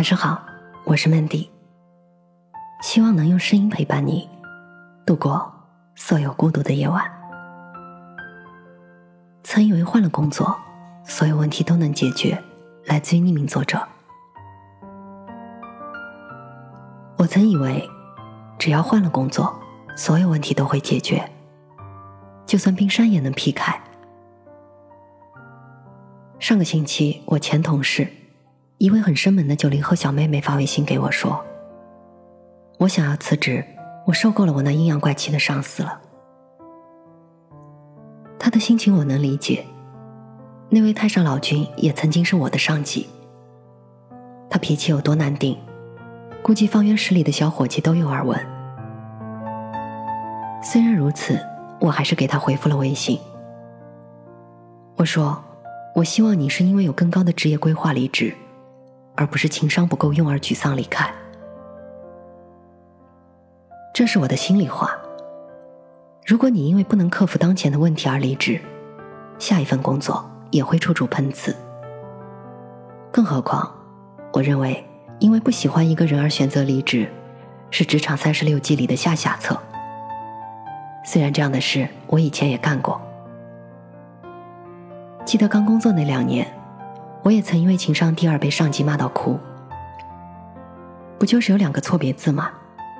晚上好，我是 Mandy，希望能用声音陪伴你度过所有孤独的夜晚。曾以为换了工作，所有问题都能解决。来自于匿名作者。我曾以为，只要换了工作，所有问题都会解决，就算冰山也能劈开。上个星期，我前同事。一位很生猛的九零后小妹妹发微信给我说：“我想要辞职，我受够了我那阴阳怪气的上司了。”她的心情我能理解。那位太上老君也曾经是我的上级。他脾气有多难定，估计方圆十里的小伙计都有耳闻。虽然如此，我还是给他回复了微信。我说：“我希望你是因为有更高的职业规划离职。”而不是情商不够用而沮丧离开，这是我的心里话。如果你因为不能克服当前的问题而离职，下一份工作也会处处碰瓷。更何况，我认为因为不喜欢一个人而选择离职，是职场三十六计里的下下策。虽然这样的事我以前也干过，记得刚工作那两年。我也曾因为情商低而被上级骂到哭，不就是有两个错别字吗？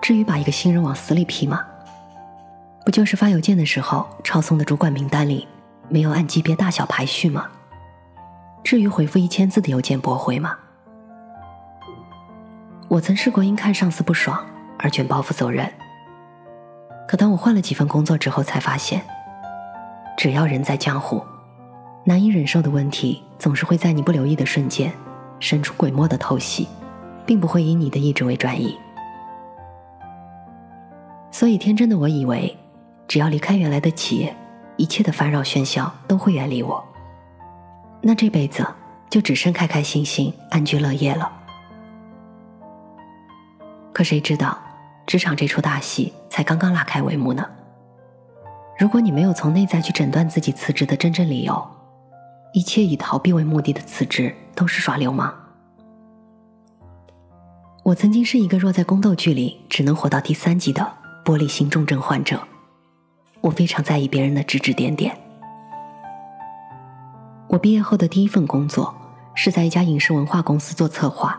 至于把一个新人往死里批吗？不就是发邮件的时候抄送的主管名单里没有按级别大小排序吗？至于回复一千字的邮件驳回吗？我曾试过因看上司不爽而卷包袱走人，可当我换了几份工作之后，才发现，只要人在江湖。难以忍受的问题，总是会在你不留意的瞬间，神出鬼没的偷袭，并不会以你的意志为转移。所以天真的我以为，只要离开原来的企业，一切的烦扰喧嚣都会远离我，那这辈子就只剩开开心心、安居乐业了。可谁知道，职场这出大戏才刚刚拉开帷幕呢？如果你没有从内在去诊断自己辞职的真正理由，一切以逃避为目的的辞职都是耍流氓。我曾经是一个若在宫斗剧里只能活到第三集的玻璃心重症患者，我非常在意别人的指指点点。我毕业后的第一份工作是在一家影视文化公司做策划，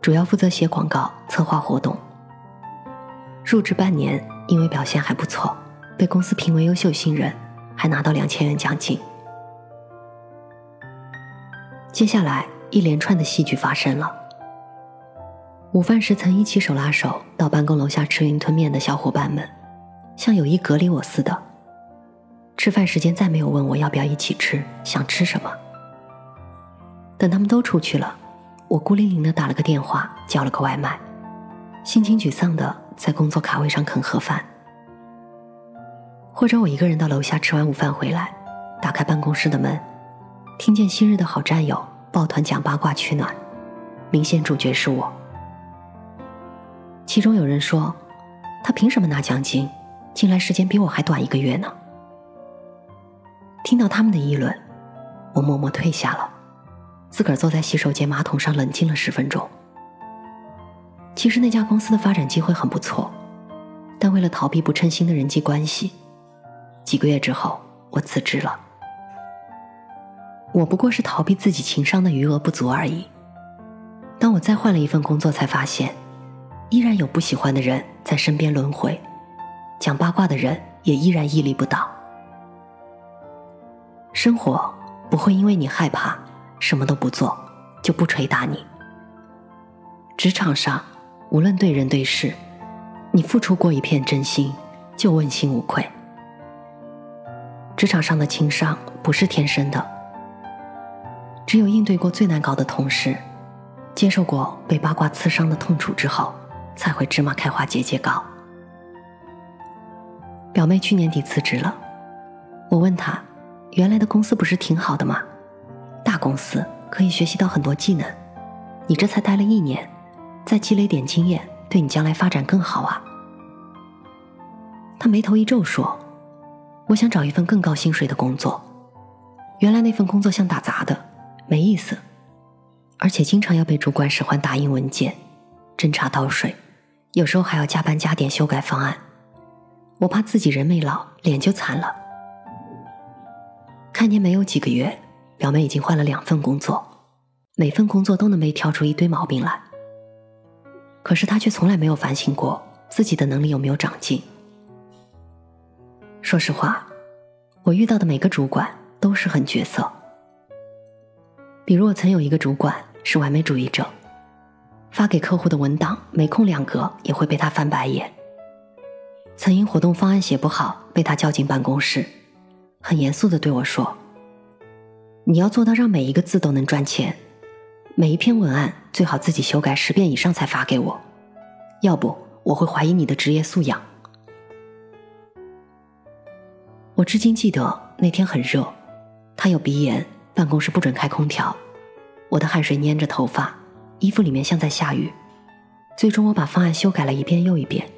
主要负责写广告、策划活动。入职半年，因为表现还不错，被公司评为优秀新人，还拿到两千元奖金。接下来，一连串的戏剧发生了。午饭时曾一起手拉手到办公楼下吃云吞面的小伙伴们，像有意隔离我似的。吃饭时间再没有问我要不要一起吃，想吃什么。等他们都出去了，我孤零零的打了个电话，叫了个外卖，心情沮丧的在工作卡位上啃盒饭。或者我一个人到楼下吃完午饭回来，打开办公室的门。听见昔日的好战友抱团讲八卦取暖，明显主角是我。其中有人说，他凭什么拿奖金？进来时间比我还短一个月呢。听到他们的议论，我默默退下了，自个儿坐在洗手间马桶上冷静了十分钟。其实那家公司的发展机会很不错，但为了逃避不称心的人际关系，几个月之后我辞职了。我不过是逃避自己情商的余额不足而已。当我再换了一份工作，才发现，依然有不喜欢的人在身边轮回，讲八卦的人也依然屹立不倒。生活不会因为你害怕什么都不做，就不捶打你。职场上，无论对人对事，你付出过一片真心，就问心无愧。职场上的情商不是天生的。只有应对过最难搞的同事，接受过被八卦刺伤的痛楚之后，才会芝麻开花节节高。表妹去年底辞职了，我问她，原来的公司不是挺好的吗？大公司可以学习到很多技能，你这才待了一年，再积累点经验，对你将来发展更好啊。她眉头一皱说：“我想找一份更高薪水的工作，原来那份工作像打杂的。”没意思，而且经常要被主管使唤打印文件、斟茶倒水，有时候还要加班加点修改方案。我怕自己人没老，脸就惨了。开年没有几个月，表妹已经换了两份工作，每份工作都能被挑出一堆毛病来。可是她却从来没有反省过自己的能力有没有长进。说实话，我遇到的每个主管都是很角色。比如我曾有一个主管是完美主义者，发给客户的文档没空两格也会被他翻白眼。曾因活动方案写不好被他叫进办公室，很严肃的对我说：“你要做到让每一个字都能赚钱，每一篇文案最好自己修改十遍以上才发给我，要不我会怀疑你的职业素养。”我至今记得那天很热，他有鼻炎，办公室不准开空调，我的汗水粘着头发，衣服里面像在下雨。最终我把方案修改了一遍又一遍。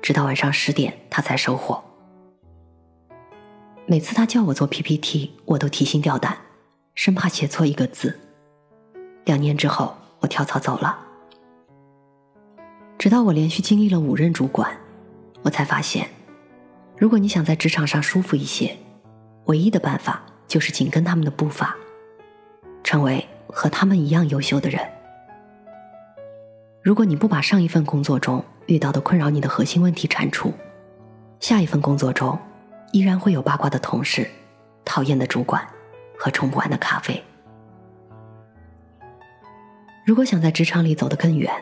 直到晚上十点，他才收货。每次他叫我做 PPT，我都提心吊胆，生怕写错一个字。两年之后，我跳槽走了。直到我连续经历了五任主管，我才发现，如果你想在职场上舒服一些，唯一的办法就是紧跟他们的步伐，成为和他们一样优秀的人。如果你不把上一份工作中，遇到的困扰你的核心问题铲除，下一份工作中依然会有八卦的同事、讨厌的主管和冲不完的咖啡。如果想在职场里走得更远，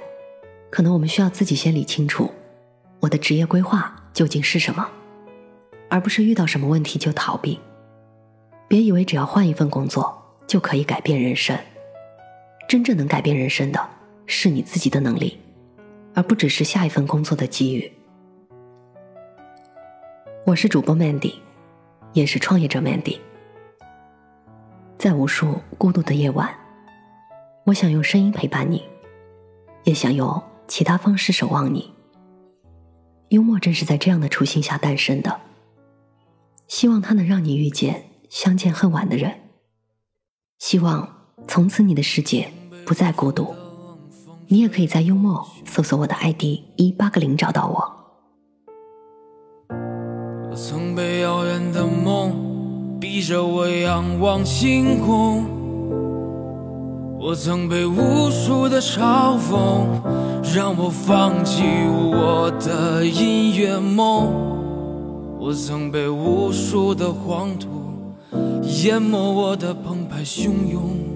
可能我们需要自己先理清楚我的职业规划究竟是什么，而不是遇到什么问题就逃避。别以为只要换一份工作就可以改变人生，真正能改变人生的是你自己的能力。而不只是下一份工作的机遇。我是主播 Mandy，也是创业者 Mandy。在无数孤独的夜晚，我想用声音陪伴你，也想用其他方式守望你。幽默正是在这样的初心下诞生的，希望它能让你遇见相见恨晚的人，希望从此你的世界不再孤独。你也可以在幽默搜索我的 ID 一八个零找到我。我曾被遥远的梦逼着我仰望星空，我曾被无数的嘲讽让我放弃我的音乐梦，我曾被无数的黄土淹没我的澎湃汹涌。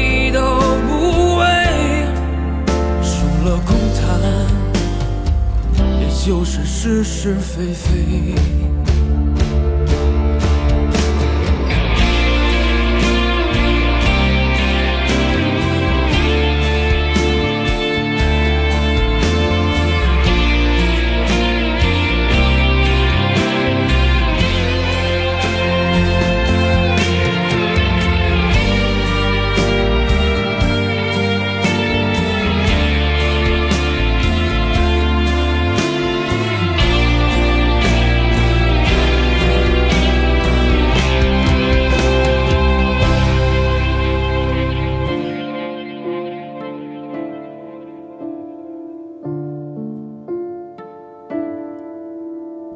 就是是是非非。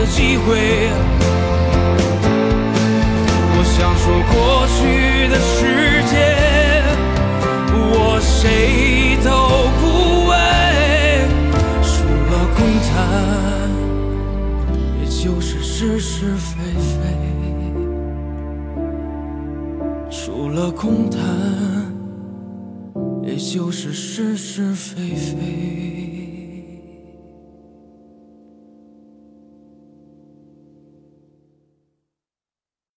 的机会。我想说过去的时间，我谁都不为。除了空谈。也就是是是非非，除了空谈，也就是是是非非。